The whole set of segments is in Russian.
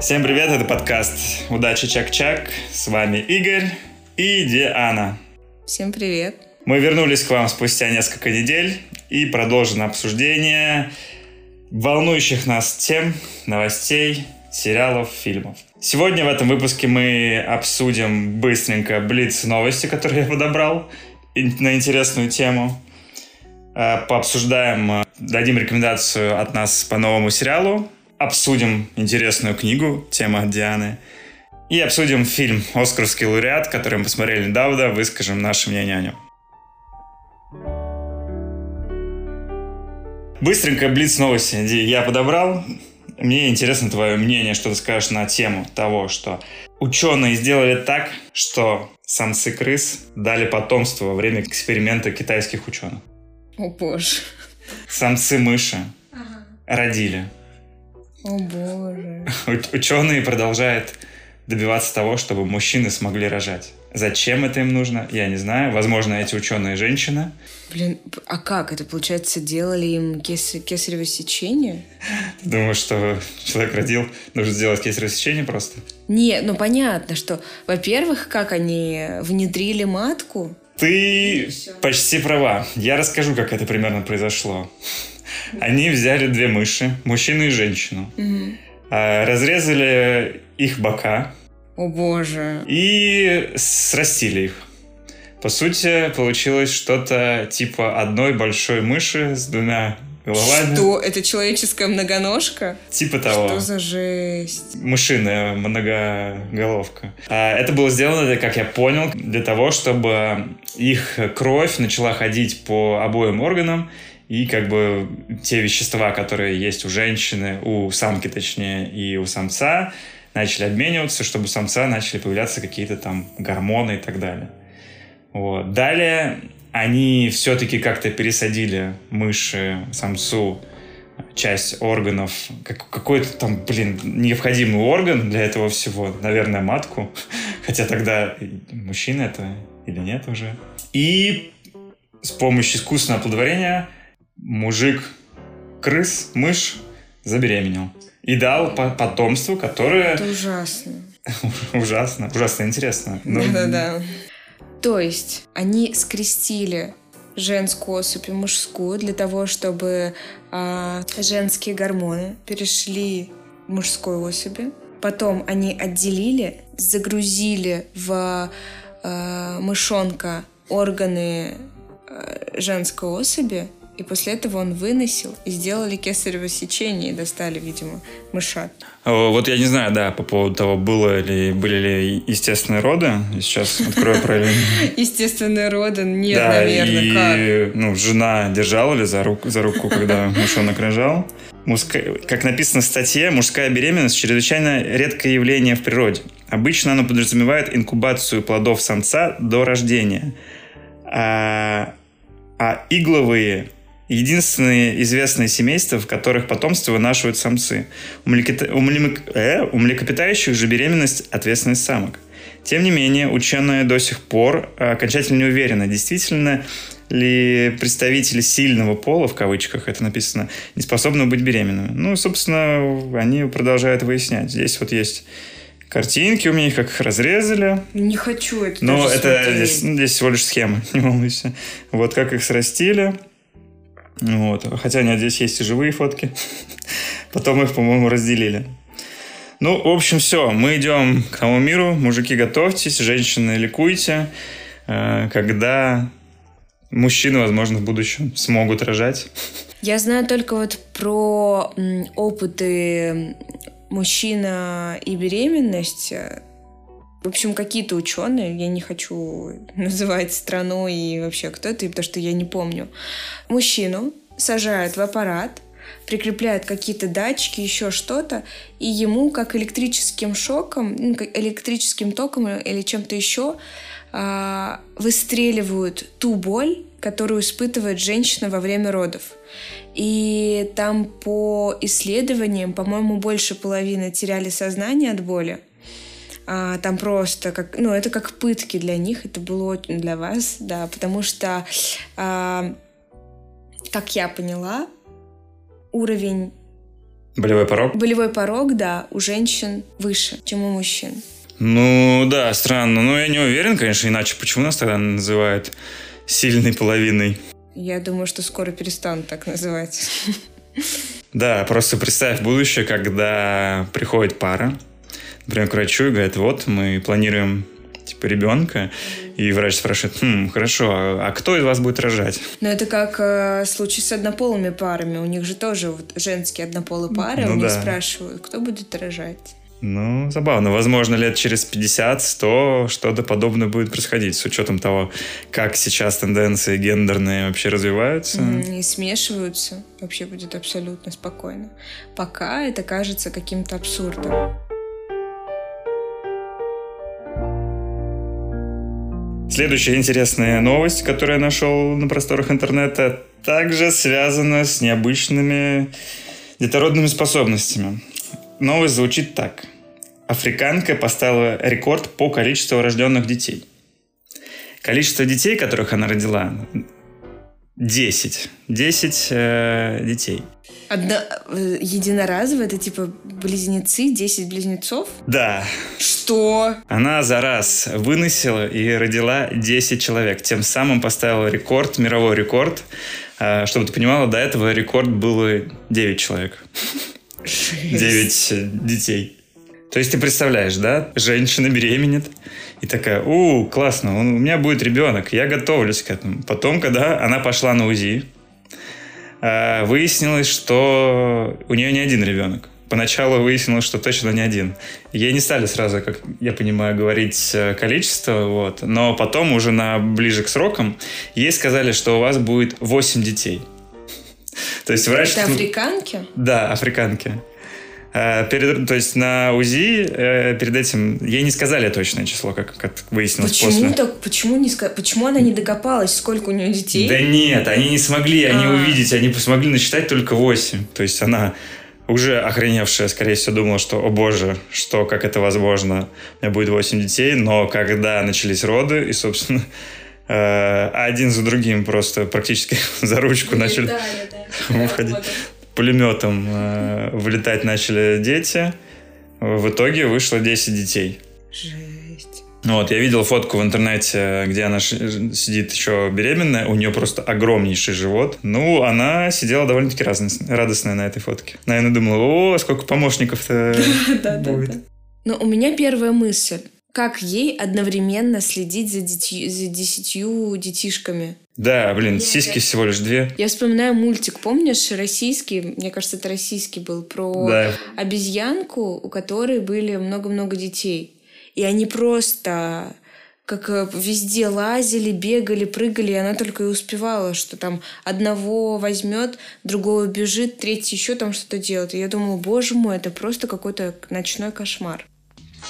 Всем привет, это подкаст «Удачи Чак-Чак». С вами Игорь и Диана. Всем привет. Мы вернулись к вам спустя несколько недель и продолжим обсуждение волнующих нас тем, новостей, сериалов, фильмов. Сегодня в этом выпуске мы обсудим быстренько блиц новости, которые я подобрал на интересную тему. Э, пообсуждаем, э, дадим рекомендацию от нас по новому сериалу, обсудим интересную книгу, тема Дианы, и обсудим фильм «Оскаровский лауреат», который мы посмотрели недавно, выскажем наше мнение о нем. Быстренько блиц новости. Ди, я подобрал. Мне интересно твое мнение, что ты скажешь на тему того, что ученые сделали так, что самцы крыс дали потомство во время эксперимента китайских ученых. О боже. Самцы мыши ага. родили. О боже. Ученые продолжают добиваться того, чтобы мужчины смогли рожать. Зачем это им нужно, я не знаю. Возможно, эти ученые женщины. Блин, а как? Это, получается, делали им кес... кесарево сечение? Думаю, что человек родил, нужно сделать кесарево сечение просто? Не, ну понятно, что, во-первых, как они внедрили матку. Ты почти права. Я расскажу, как это примерно произошло. Они взяли две мыши, мужчину и женщину, угу. разрезали их бока, о боже. И срастили их. По сути, получилось что-то типа одной большой мыши с двумя головами. Что? Это человеческая многоножка? Типа того. Что за жесть? Мышиная многоголовка. А это было сделано, как я понял, для того, чтобы их кровь начала ходить по обоим органам, и как бы те вещества, которые есть у женщины, у самки точнее, и у самца, начали обмениваться, чтобы у самца начали появляться какие-то там гормоны и так далее. Вот. Далее они все-таки как-то пересадили мыши самцу часть органов, как, какой-то там, блин, необходимый орган для этого всего, наверное, матку, хотя тогда мужчина это или нет уже. И с помощью искусственного оплодотворения мужик крыс, мышь забеременел и дал потомство, которое... Это ужасно. ужасно, ужасно интересно. Да-да-да. То есть они скрестили женскую особь и мужскую для того, чтобы э, женские гормоны перешли в мужской особи. Потом они отделили, загрузили в э, мышонка органы э, женской особи, и после этого он выносил и сделали кесарево сечение и достали, видимо, мышат. Вот я не знаю, да, по поводу того, было ли, были ли естественные роды. Сейчас открою правильно. Естественные роды? Нет, наверное, и, как? ну, жена держала ли за руку, за руку когда мышонок рожал? Мужская, как написано в статье, мужская беременность чрезвычайно редкое явление в природе. Обычно оно подразумевает инкубацию плодов самца до рождения. А, а игловые единственные известные семейства, в которых потомство вынашивают самцы. У, млекопита... у, млек... э? у млекопитающих же беременность – ответственность самок. Тем не менее, ученые до сих пор окончательно не уверены, действительно ли представители сильного пола, в кавычках это написано, не способны быть беременными. Ну, собственно, они продолжают выяснять. Здесь вот есть картинки у меня, их как их разрезали. Не хочу это Но это здесь, здесь всего лишь схема, не волнуйся. Вот как их срастили. Вот. Хотя нет, здесь есть и живые фотки. Потом их, по-моему, разделили. Ну, в общем, все. Мы идем к тому миру. Мужики, готовьтесь. Женщины, ликуйте. Э, когда мужчины, возможно, в будущем смогут рожать. Я знаю только вот про опыты мужчина и беременность в общем, какие-то ученые, я не хочу называть страну и вообще кто это, потому что я не помню. Мужчину сажают в аппарат, прикрепляют какие-то датчики, еще что-то, и ему как электрическим шоком, ну, электрическим током или чем-то еще а, выстреливают ту боль, которую испытывает женщина во время родов. И там по исследованиям, по-моему, больше половины теряли сознание от боли а, там просто как, ну, это как пытки для них, это было очень для вас, да, потому что, а, как я поняла, уровень Болевой порог? Болевой порог, да, у женщин выше, чем у мужчин. Ну, да, странно. Но я не уверен, конечно, иначе почему нас тогда называют сильной половиной? Я думаю, что скоро перестанут так называть. Да, просто представь будущее, когда приходит пара, например, к врачу и говорит, вот, мы планируем типа ребенка, и врач спрашивает, хм, хорошо, а, а кто из вас будет рожать? Ну, это как э, случай с однополыми парами. У них же тоже вот, женские однополые пары, ну, у них да. спрашивают, кто будет рожать. Ну, забавно. Возможно, лет через 50-100 что-то подобное будет происходить, с учетом того, как сейчас тенденции гендерные вообще развиваются. И смешиваются. Вообще будет абсолютно спокойно. Пока это кажется каким-то абсурдом. Следующая интересная новость, которую я нашел на просторах интернета, также связана с необычными детородными способностями. Новость звучит так. Африканка поставила рекорд по количеству рожденных детей. Количество детей, которых она родила, 10. 10 э, детей. Одно, э, единоразово? Это типа близнецы, 10 близнецов? Да. Что? Она за раз выносила и родила 10 человек. Тем самым поставила рекорд, мировой рекорд. Э, чтобы ты понимала, до этого рекорд было 9 человек. 9 детей. То есть ты представляешь, да, женщина беременет, и такая, у, классно, у меня будет ребенок, я готовлюсь к этому. Потом, когда она пошла на УЗИ, э, выяснилось, что у нее не один ребенок. Поначалу выяснилось, что точно не один. Ей не стали сразу, как я понимаю, говорить э, количество, вот. но потом уже на ближе к срокам ей сказали, что у вас будет 8 детей. То есть врач... Это африканки? Да, африканки. Э, перед, то есть на УЗИ э, перед этим ей не сказали точное число, как, как выяснилось почему после. Так, почему, не, почему она не докопалась, сколько у нее детей? Да нет, они не смогли, они а. увидеть, они смогли насчитать только 8. То есть она уже охреневшая, скорее всего, думала, что, о боже, что, как это возможно, у меня будет 8 детей, но когда начались роды, и, собственно, э, один за другим просто практически за ручку начали да, выходить. Пулеметом э, вылетать начали дети. В итоге вышло 10 детей. Жесть. Вот, я видел фотку в интернете, где она сидит еще беременная, у нее просто огромнейший живот. Ну, она сидела довольно-таки радостная на этой фотке. Наверное, думала, о, сколько помощников-то будет. Но у меня первая мысль как ей одновременно следить за, детью, за десятью детишками? Да, блин, я, сиськи я, всего лишь две. Я вспоминаю мультик, помнишь, российский, мне кажется, это российский был, про да. обезьянку, у которой были много-много детей. И они просто как э, везде лазили, бегали, прыгали, и она только и успевала, что там одного возьмет, другого бежит, третий еще там что-то делает. И я думала, боже мой, это просто какой-то ночной кошмар.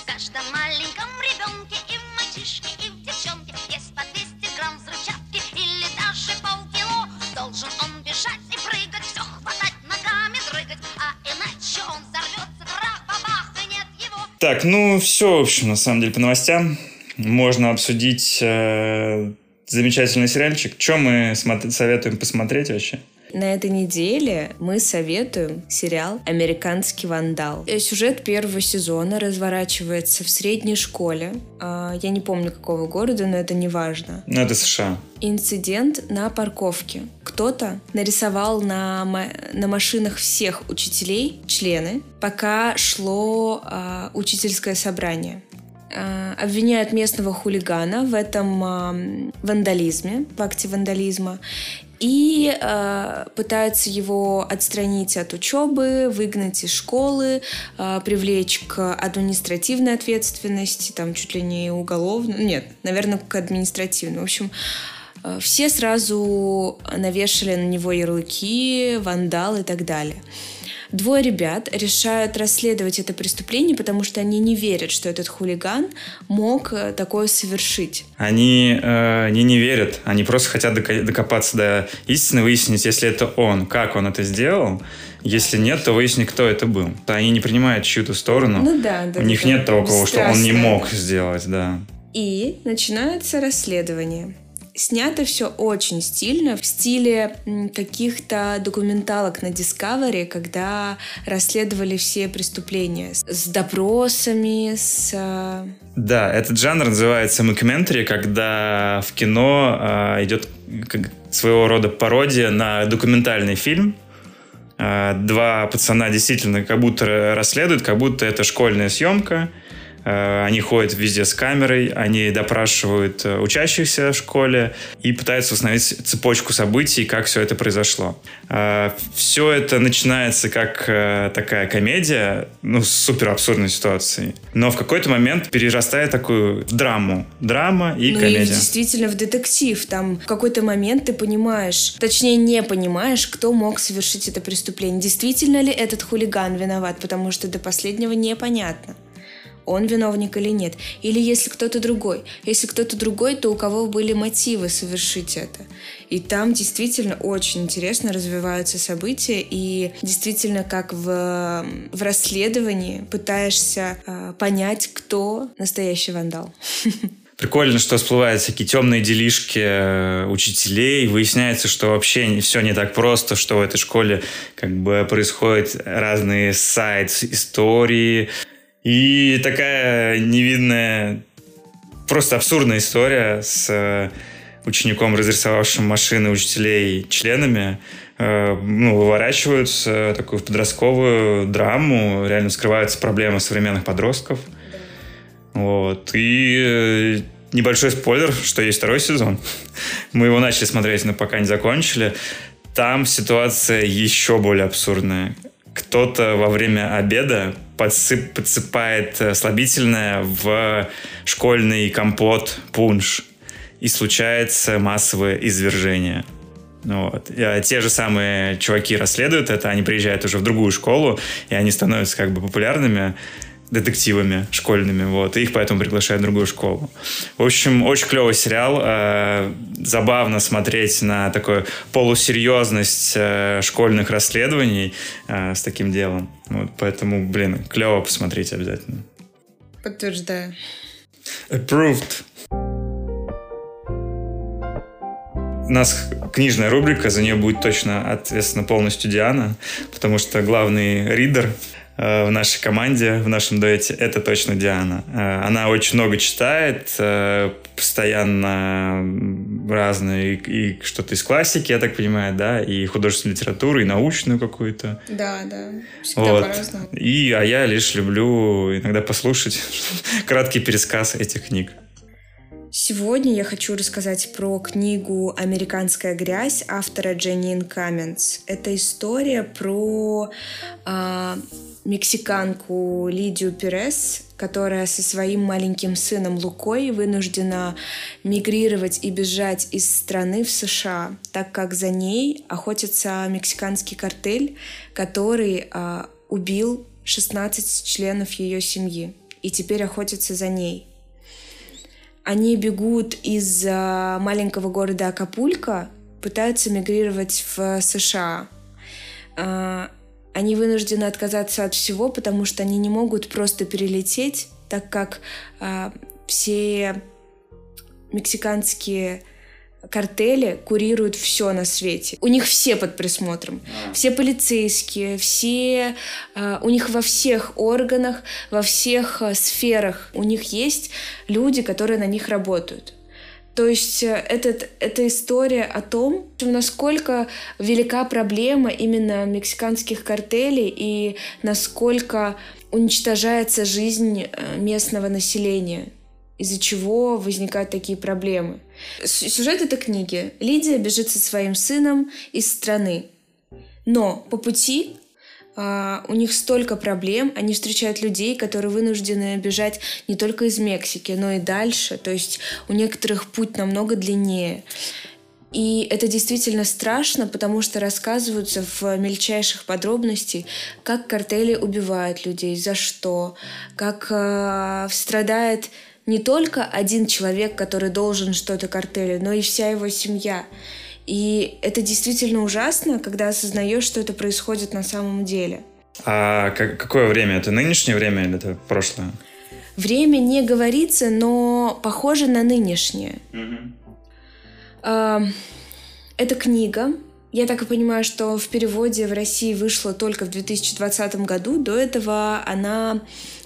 В каждом маленьком ребенке и в мальчишке, и в девчонке есть по 200 грамм взрывчатки или даже полкило. Должен он бежать и прыгать, все хватать ногами, дрыгать, а иначе он взорвется, трах-бабах, и нет его. Так, ну все, в общем, на самом деле, по новостям можно обсудить э, замечательный сериальчик. Что мы советуем посмотреть вообще? На этой неделе мы советуем сериал «Американский вандал». Э, сюжет первого сезона разворачивается в средней школе. А, я не помню, какого города, но это не важно. Ну, это США. Инцидент на парковке. Кто-то нарисовал на, на машинах всех учителей члены, пока шло а, учительское собрание обвиняют местного хулигана в этом вандализме, в акте вандализма, и э, пытаются его отстранить от учебы, выгнать из школы, э, привлечь к административной ответственности, там чуть ли не уголовной, нет, наверное, к административной. В общем, э, все сразу навешали на него ярлыки, вандал и так далее. Двое ребят решают расследовать это преступление, потому что они не верят, что этот хулиган мог э, такое совершить. Они э, не, не верят, они просто хотят докопаться до истины, выяснить, если это он, как он это сделал. Если нет, то выяснить, кто это был. Они не принимают чью-то сторону. Ну да, да. У них да, нет того, что он не мог сделать, да. И начинается расследование. Снято все очень стильно, в стиле каких-то документалок на Discovery, когда расследовали все преступления с допросами, с... А, да, этот жанр называется мокюментари, когда в кино э, идет своего рода пародия на документальный фильм, два пацана действительно как будто расследуют, как будто это школьная съемка, они ходят везде с камерой, они допрашивают э, учащихся в школе и пытаются установить цепочку событий, как все это произошло. Э, все это начинается как такая комедия, ну, с супер абсурдной ситуацией. Но в какой-то момент перерастает такую драму. Драма и ну комедия. И действительно в детектив. Там в какой-то момент ты понимаешь, точнее не понимаешь, кто мог совершить это преступление. Действительно ли этот хулиган виноват, потому что до последнего непонятно он виновник или нет. Или если кто-то другой. Если кто-то другой, то у кого были мотивы совершить это. И там действительно очень интересно развиваются события, и действительно, как в, в расследовании, пытаешься э, понять, кто настоящий вандал. Прикольно, что всплывают всякие темные делишки э, учителей. Выясняется, что вообще все не так просто, что в этой школе как бы происходят разные сайт, истории, и такая невидная, просто абсурдная история с э, учеником, разрисовавшим машины учителей членами, э, ну, выворачиваются такую подростковую драму, реально скрываются проблемы современных подростков. Вот. И э, небольшой спойлер, что есть второй сезон. Мы его начали смотреть, но пока не закончили. Там ситуация еще более абсурдная. Кто-то во время обеда подсып, подсыпает э, слабительное в школьный компот пунш. И случается массовое извержение. Вот. И, а те же самые чуваки расследуют это, они приезжают уже в другую школу, и они становятся как бы популярными детективами школьными, вот, и их поэтому приглашают в другую школу. В общем, очень клевый сериал, э, забавно смотреть на такую полусерьезность э, школьных расследований э, с таким делом, вот, поэтому, блин, клево посмотреть обязательно. Подтверждаю. Approved. У нас книжная рубрика, за нее будет точно ответственна полностью Диана, потому что главный ридер в нашей команде, в нашем дуэте, это точно Диана. Э, она очень много читает, э, постоянно разные, и, и что-то из классики, я так понимаю, да, и художественную литературу, и научную какую-то. Да, да, всегда вот. по-разному. И, а я лишь люблю иногда послушать краткий пересказ этих книг. Сегодня я хочу рассказать про книгу «Американская грязь» автора Дженнин Каменс. Это история про э, мексиканку Лидию Перес, которая со своим маленьким сыном Лукой вынуждена мигрировать и бежать из страны в США, так как за ней охотится мексиканский картель, который э, убил 16 членов ее семьи и теперь охотится за ней. Они бегут из маленького города Акапулько, пытаются мигрировать в США. А, они вынуждены отказаться от всего, потому что они не могут просто перелететь, так как а, все мексиканские картели курируют все на свете. У них все под присмотром. А. Все полицейские, все... Uh, у них во всех органах, во всех uh, сферах у них есть люди, которые на них работают. То есть э, этот, эта история о том, насколько велика проблема именно мексиканских картелей и насколько уничтожается жизнь э, местного населения из-за чего возникают такие проблемы. Сюжет этой книги. Лидия бежит со своим сыном из страны. Но по пути у них столько проблем, они встречают людей, которые вынуждены бежать не только из Мексики, но и дальше. То есть у некоторых путь намного длиннее. И это действительно страшно, потому что рассказываются в мельчайших подробностях, как картели убивают людей, за что, как э, страдает не только один человек, который должен что-то картелю, но и вся его семья. И это действительно ужасно, когда осознаешь, что это происходит на самом деле. А какое время? Это нынешнее время или это прошлое? Время не говорится, но похоже на нынешнее. Это книга. Я так и понимаю, что в переводе в России вышла только в 2020 году. До этого она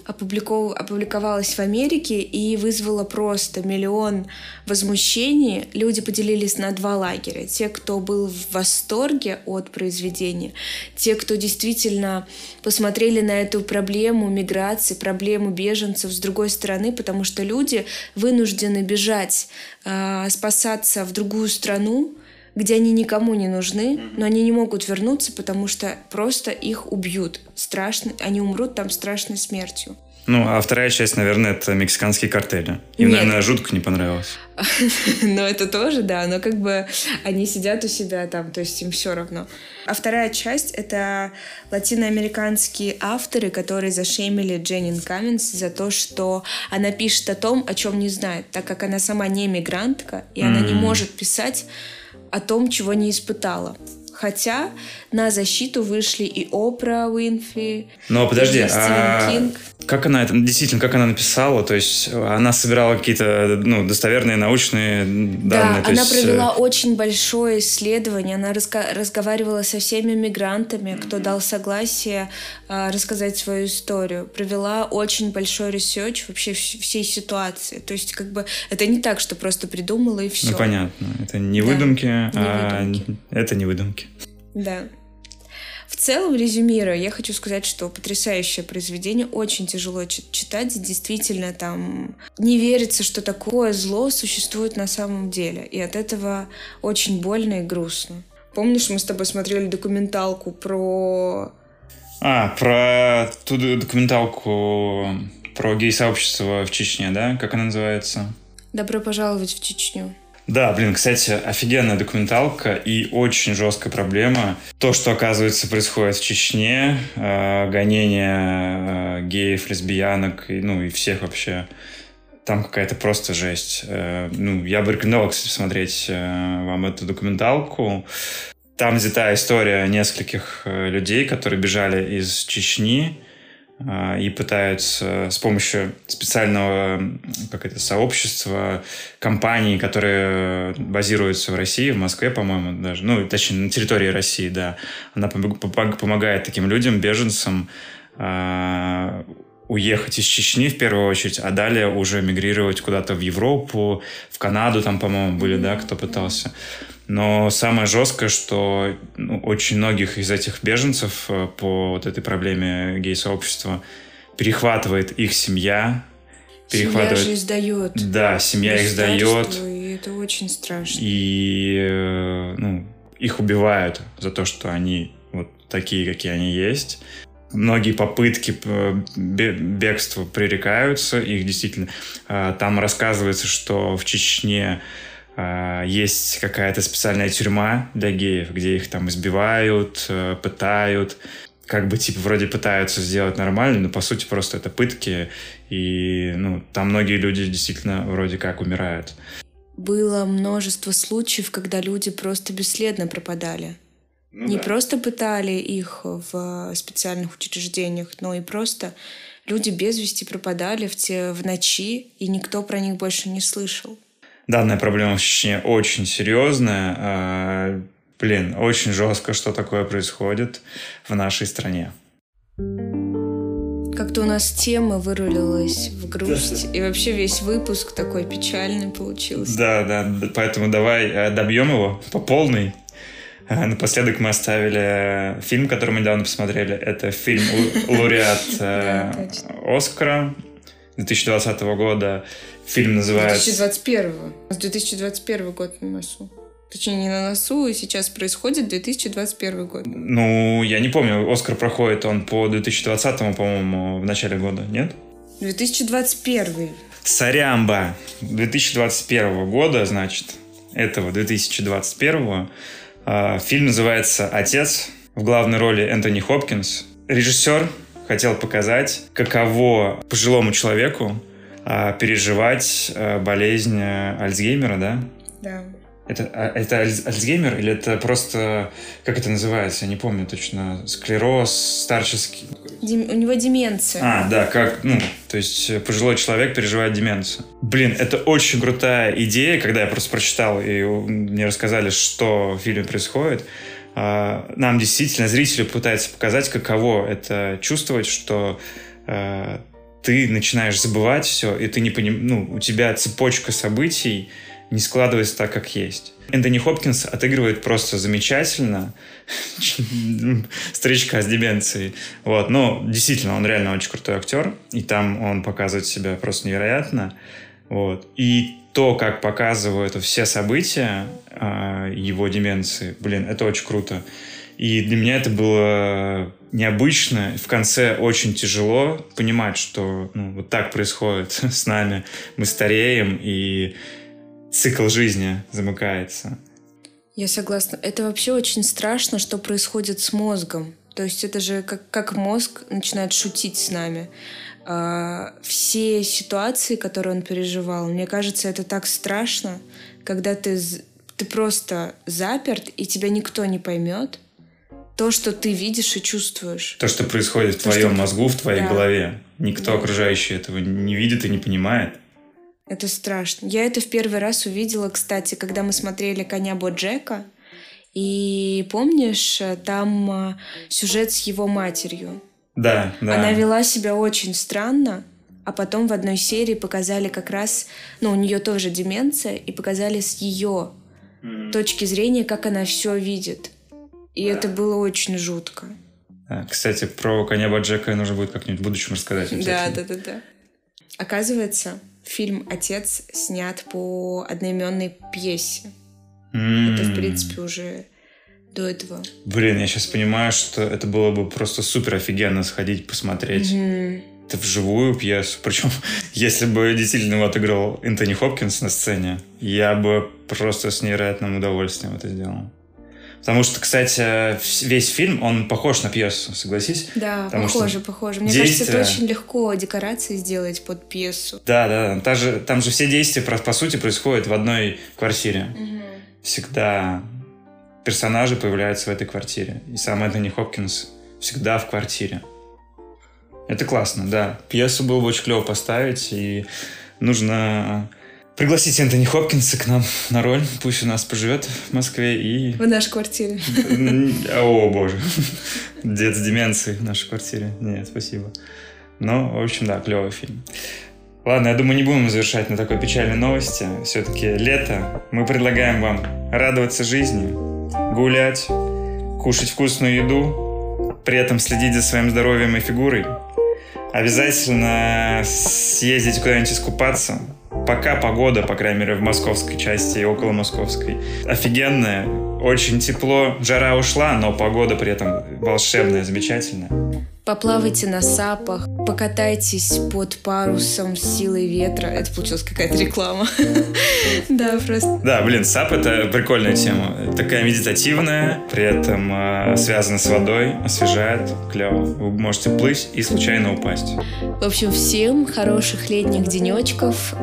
опубликов... опубликовалась в Америке и вызвала просто миллион возмущений. Люди поделились на два лагеря. Те, кто был в восторге от произведения, те, кто действительно посмотрели на эту проблему миграции, проблему беженцев с другой стороны, потому что люди вынуждены бежать, э, спасаться в другую страну, где они никому не нужны, но они не могут вернуться, потому что просто их убьют. Страшно, они умрут там страшной смертью. Ну, а вторая часть, наверное, это мексиканские картели. Им, Нет. наверное, жутко не понравилось. Но это тоже, да, но как бы они сидят у себя там, то есть им все равно. А вторая часть — это латиноамериканские авторы, которые зашемили Дженнин Каменс за то, что она пишет о том, о чем не знает, так как она сама не мигрантка, и она не может писать о том, чего не испытала. Хотя на защиту вышли и Опра Уинфри, Но подожди, и Стивен а... Кинг. Как она это, действительно, как она написала? То есть она собирала какие-то ну, достоверные научные данные? Да, она есть... провела э, очень большое исследование. Она разга- разговаривала со всеми мигрантами, кто дал согласие э, рассказать свою историю. Провела очень большой research вообще всей ситуации. То есть как бы это не так, что просто придумала и все. Ну понятно. Это не да, выдумки, не а выдумки. это не выдумки. Да. В целом, резюмируя, я хочу сказать, что потрясающее произведение, очень тяжело читать, действительно там не верится, что такое зло существует на самом деле, и от этого очень больно и грустно. Помнишь, мы с тобой смотрели документалку про... А, про ту документалку про гей-сообщество в Чечне, да? Как она называется? «Добро пожаловать в Чечню». Да, блин, кстати, офигенная документалка и очень жесткая проблема. То, что, оказывается, происходит в Чечне, э, гонение э, геев, лесбиянок, и, ну и всех вообще. Там какая-то просто жесть. Э, ну, я бы рекомендовал, кстати, смотреть э, вам эту документалку. Там взята история нескольких э, людей, которые бежали из Чечни, и пытаются с помощью специального как это, сообщества, компаний, которые базируются в России, в Москве, по-моему, даже, ну, точнее, на территории России, да, она помогает таким людям, беженцам, а, уехать из Чечни в первую очередь, а далее уже мигрировать куда-то в Европу, в Канаду там, по-моему, были, да, кто пытался. Но самое жесткое, что ну, очень многих из этих беженцев э, по вот этой проблеме гей-сообщества перехватывает их семья. Перехватывает... Семья же издает. Да, семья их сдает. И это очень страшно. И э, ну, их убивают за то, что они вот такие, какие они есть. Многие попытки э, бегства пререкаются, их действительно... Там рассказывается, что в Чечне есть какая-то специальная тюрьма для геев, где их там избивают, э, пытают, как бы типа вроде пытаются сделать нормально, но по сути просто это пытки, и ну, там многие люди действительно вроде как умирают. Было множество случаев, когда люди просто бесследно пропадали. Ну, Не да. просто пытали их в специальных учреждениях, но и просто люди без вести пропадали в, те, в ночи, и никто про них больше не слышал данная проблема в Чечне очень серьезная. А, блин, очень жестко, что такое происходит в нашей стране. Как-то у нас тема вырулилась в грусть, и вообще весь выпуск такой печальный получился. Да, да, поэтому давай э, добьем его по полной. А, напоследок мы оставили фильм, который мы недавно посмотрели. Это фильм «Лауреат э, Оскара» 2020 года Фильм называется... 2021. С 2021 год на носу. Точнее, не на носу, и сейчас происходит 2021 год. Ну, я не помню, Оскар проходит он по 2020, по-моему, в начале года, нет? 2021. Сарямба. 2021 года, значит, этого 2021. А, фильм называется «Отец». В главной роли Энтони Хопкинс. Режиссер хотел показать, каково пожилому человеку переживать а, болезнь э, Альцгеймера, да? Да. Это, а, это Альцгеймер или это просто, как это называется, я не помню точно, склероз, старческий? Дем, у него деменция. А, да, как, ну, то есть пожилой человек переживает деменцию. Блин, это очень крутая идея, когда я просто прочитал и мне рассказали, что в фильме происходит. А, нам действительно, зрителю пытается показать, каково это чувствовать, что а, ты начинаешь забывать все, и ты не поним... ну, у тебя цепочка событий, не складывается так, как есть. Энтони Хопкинс отыгрывает просто замечательно старичка с деменцией. Вот. Ну, действительно, он реально очень крутой актер, и там он показывает себя просто невероятно. Вот. И то, как показывают все события э, его деменции, блин, это очень круто. И для меня это было необычно. В конце очень тяжело понимать, что ну, вот так происходит с нами. Мы стареем, и цикл жизни замыкается. Я согласна. Это вообще очень страшно, что происходит с мозгом. То есть это же как, как мозг начинает шутить с нами. А, все ситуации, которые он переживал, мне кажется, это так страшно, когда ты, ты просто заперт, и тебя никто не поймет. То, что ты видишь и чувствуешь. То, что происходит в То, твоем что... мозгу, в твоей да. голове. Никто да. окружающий этого не видит и не понимает. Это страшно. Я это в первый раз увидела, кстати, когда мы смотрели «Коня Боджека». И помнишь, там а, сюжет с его матерью. Да, да. Она вела себя очень странно, а потом в одной серии показали как раз, ну, у нее тоже деменция, и показали с ее mm-hmm. точки зрения, как она все видит. И да. это было очень жутко. Да, кстати, про коня Баджека нужно будет как-нибудь в будущем рассказать. Да, да, да, да. Оказывается, фильм «Отец» снят по одноименной пьесе. Mm. Это, в принципе, уже до этого. Блин, я сейчас понимаю, что это было бы просто супер офигенно сходить посмотреть. Mm-hmm. Это вживую пьесу. Причем, если бы действительно его отыграл Энтони Хопкинс на сцене, я бы просто с невероятным удовольствием это сделал. Потому что, кстати, весь фильм, он похож на пьесу, согласись? Да, Потому похоже, похоже. Мне действия... кажется, это очень легко декорации сделать под пьесу. Да, да. Там же, там же все действия, по сути, происходят в одной квартире. Угу. Всегда персонажи появляются в этой квартире. И сам Энтони Хопкинс всегда в квартире. Это классно, да. Пьесу было бы очень клево поставить, и нужно пригласить Энтони Хопкинса к нам на роль. Пусть у нас поживет в Москве и... В нашей квартире. О, боже. Дед с деменцией в нашей квартире. Нет, спасибо. Ну, в общем, да, клевый фильм. Ладно, я думаю, не будем завершать на такой печальной новости. Все-таки лето. Мы предлагаем вам радоваться жизни, гулять, кушать вкусную еду, при этом следить за своим здоровьем и фигурой. Обязательно съездить куда-нибудь искупаться, Пока погода, по крайней мере, в московской части и около московской, офигенная. Очень тепло, жара ушла, но погода при этом волшебная, замечательная. Поплавайте на сапах, покатайтесь под парусом силой ветра. Это получилась какая-то реклама. Да, просто. Да, блин, сап — это прикольная тема. Такая медитативная, при этом э, связана с водой, освежает, клево. Вы можете плыть и случайно упасть. В общем, всем хороших летних денечков.